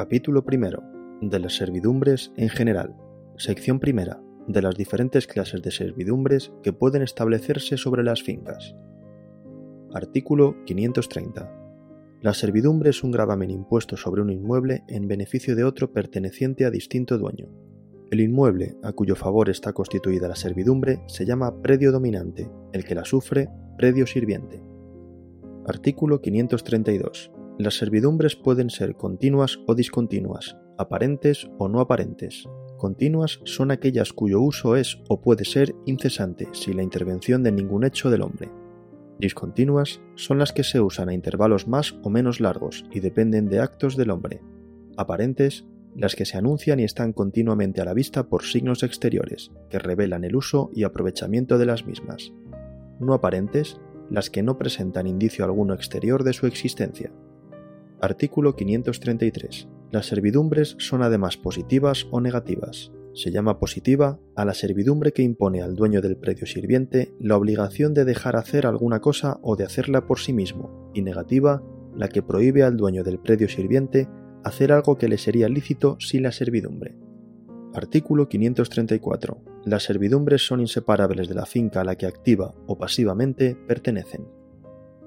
Capítulo primero. De las servidumbres en general. Sección primera. De las diferentes clases de servidumbres que pueden establecerse sobre las fincas. Artículo 530. La servidumbre es un gravamen impuesto sobre un inmueble en beneficio de otro perteneciente a distinto dueño. El inmueble a cuyo favor está constituida la servidumbre se llama predio dominante, el que la sufre, predio sirviente. Artículo 532. Las servidumbres pueden ser continuas o discontinuas, aparentes o no aparentes. Continuas son aquellas cuyo uso es o puede ser incesante sin la intervención de ningún hecho del hombre. Discontinuas son las que se usan a intervalos más o menos largos y dependen de actos del hombre. Aparentes, las que se anuncian y están continuamente a la vista por signos exteriores, que revelan el uso y aprovechamiento de las mismas. No aparentes, las que no presentan indicio alguno exterior de su existencia. Artículo 533. Las servidumbres son además positivas o negativas. Se llama positiva a la servidumbre que impone al dueño del predio sirviente la obligación de dejar hacer alguna cosa o de hacerla por sí mismo, y negativa la que prohíbe al dueño del predio sirviente hacer algo que le sería lícito sin la servidumbre. Artículo 534. Las servidumbres son inseparables de la finca a la que activa o pasivamente pertenecen.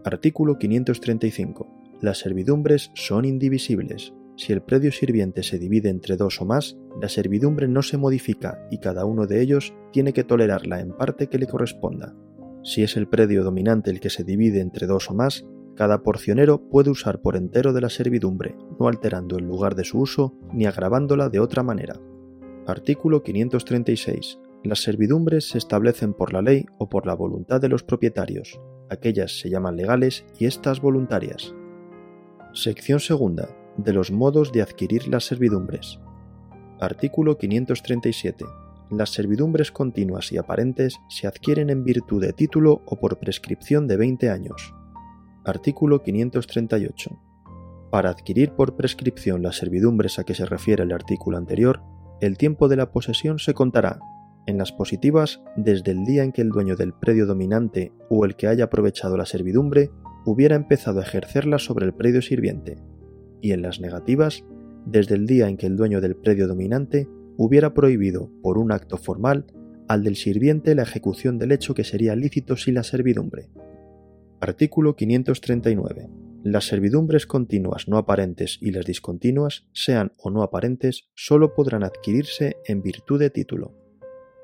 Artículo 535 las servidumbres son indivisibles. Si el predio sirviente se divide entre dos o más, la servidumbre no se modifica y cada uno de ellos tiene que tolerarla en parte que le corresponda. Si es el predio dominante el que se divide entre dos o más, cada porcionero puede usar por entero de la servidumbre, no alterando el lugar de su uso ni agravándola de otra manera. Artículo 536. Las servidumbres se establecen por la ley o por la voluntad de los propietarios. Aquellas se llaman legales y estas voluntarias. Sección segunda. De los modos de adquirir las servidumbres. Artículo 537. Las servidumbres continuas y aparentes se adquieren en virtud de título o por prescripción de 20 años. Artículo 538. Para adquirir por prescripción las servidumbres a que se refiere el artículo anterior, el tiempo de la posesión se contará, en las positivas, desde el día en que el dueño del predio dominante o el que haya aprovechado la servidumbre hubiera empezado a ejercerla sobre el predio sirviente, y en las negativas, desde el día en que el dueño del predio dominante hubiera prohibido, por un acto formal, al del sirviente la ejecución del hecho que sería lícito sin la servidumbre. Artículo 539. Las servidumbres continuas no aparentes y las discontinuas, sean o no aparentes, sólo podrán adquirirse en virtud de título.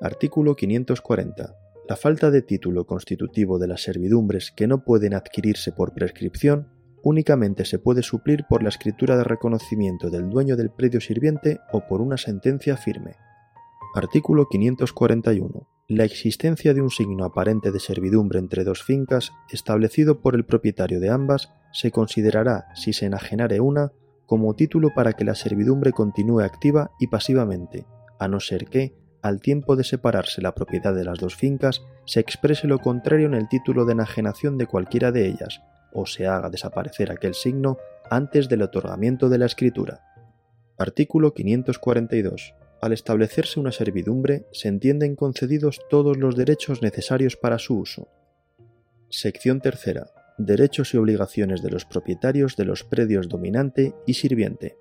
Artículo 540. La falta de título constitutivo de las servidumbres que no pueden adquirirse por prescripción únicamente se puede suplir por la escritura de reconocimiento del dueño del predio sirviente o por una sentencia firme. Artículo 541. La existencia de un signo aparente de servidumbre entre dos fincas, establecido por el propietario de ambas, se considerará, si se enajenare una, como título para que la servidumbre continúe activa y pasivamente, a no ser que, al tiempo de separarse la propiedad de las dos fincas, se exprese lo contrario en el título de enajenación de cualquiera de ellas, o se haga desaparecer aquel signo antes del otorgamiento de la escritura. Artículo 542. Al establecerse una servidumbre, se entienden concedidos todos los derechos necesarios para su uso. Sección tercera. Derechos y obligaciones de los propietarios de los predios dominante y sirviente.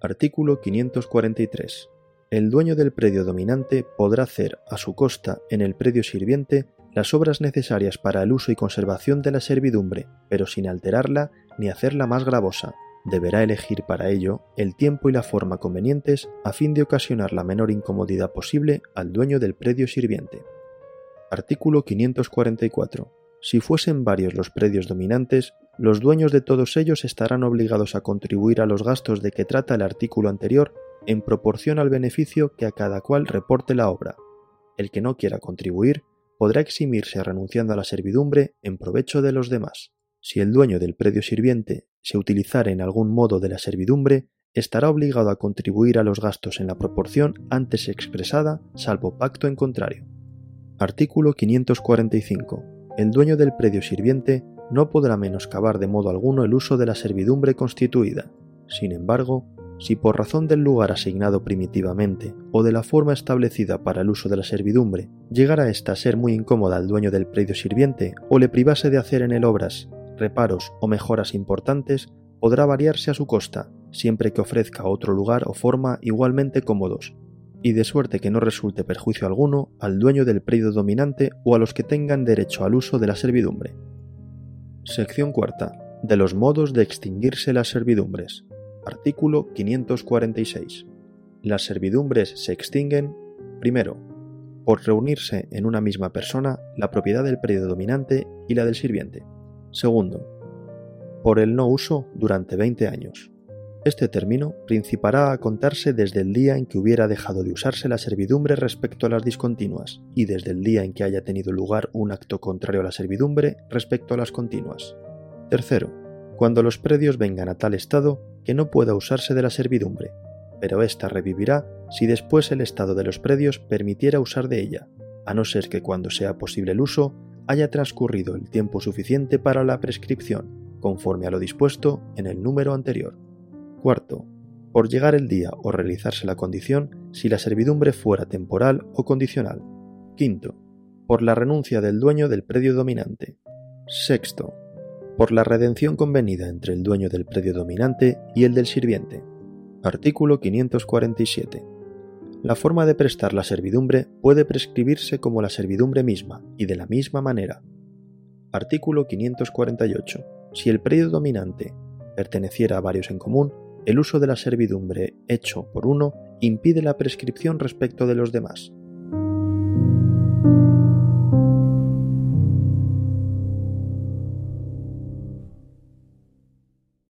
Artículo 543 el dueño del predio dominante podrá hacer a su costa en el predio sirviente las obras necesarias para el uso y conservación de la servidumbre, pero sin alterarla ni hacerla más gravosa. Deberá elegir para ello el tiempo y la forma convenientes a fin de ocasionar la menor incomodidad posible al dueño del predio sirviente. Artículo 544. Si fuesen varios los predios dominantes, los dueños de todos ellos estarán obligados a contribuir a los gastos de que trata el artículo anterior en proporción al beneficio que a cada cual reporte la obra. El que no quiera contribuir podrá eximirse renunciando a la servidumbre en provecho de los demás. Si el dueño del predio sirviente se utilizare en algún modo de la servidumbre, estará obligado a contribuir a los gastos en la proporción antes expresada, salvo pacto en contrario. Artículo 545. El dueño del predio sirviente no podrá menoscabar de modo alguno el uso de la servidumbre constituida. Sin embargo, si por razón del lugar asignado primitivamente o de la forma establecida para el uso de la servidumbre llegara ésta a ser muy incómoda al dueño del predio sirviente o le privase de hacer en él obras, reparos o mejoras importantes, podrá variarse a su costa, siempre que ofrezca otro lugar o forma igualmente cómodos, y de suerte que no resulte perjuicio alguno al dueño del predio dominante o a los que tengan derecho al uso de la servidumbre. Sección cuarta. De los modos de extinguirse las servidumbres. Artículo 546. Las servidumbres se extinguen, primero, por reunirse en una misma persona la propiedad del predio dominante y la del sirviente. Segundo, por el no uso durante 20 años. Este término principará a contarse desde el día en que hubiera dejado de usarse la servidumbre respecto a las discontinuas y desde el día en que haya tenido lugar un acto contrario a la servidumbre respecto a las continuas. Tercero, cuando los predios vengan a tal estado que no pueda usarse de la servidumbre, pero ésta revivirá si después el estado de los predios permitiera usar de ella, a no ser que cuando sea posible el uso haya transcurrido el tiempo suficiente para la prescripción, conforme a lo dispuesto en el número anterior. Cuarto, por llegar el día o realizarse la condición si la servidumbre fuera temporal o condicional. Quinto, por la renuncia del dueño del predio dominante. Sexto, por la redención convenida entre el dueño del predio dominante y el del sirviente. Artículo 547. La forma de prestar la servidumbre puede prescribirse como la servidumbre misma y de la misma manera. Artículo 548. Si el predio dominante perteneciera a varios en común, el uso de la servidumbre hecho por uno impide la prescripción respecto de los demás.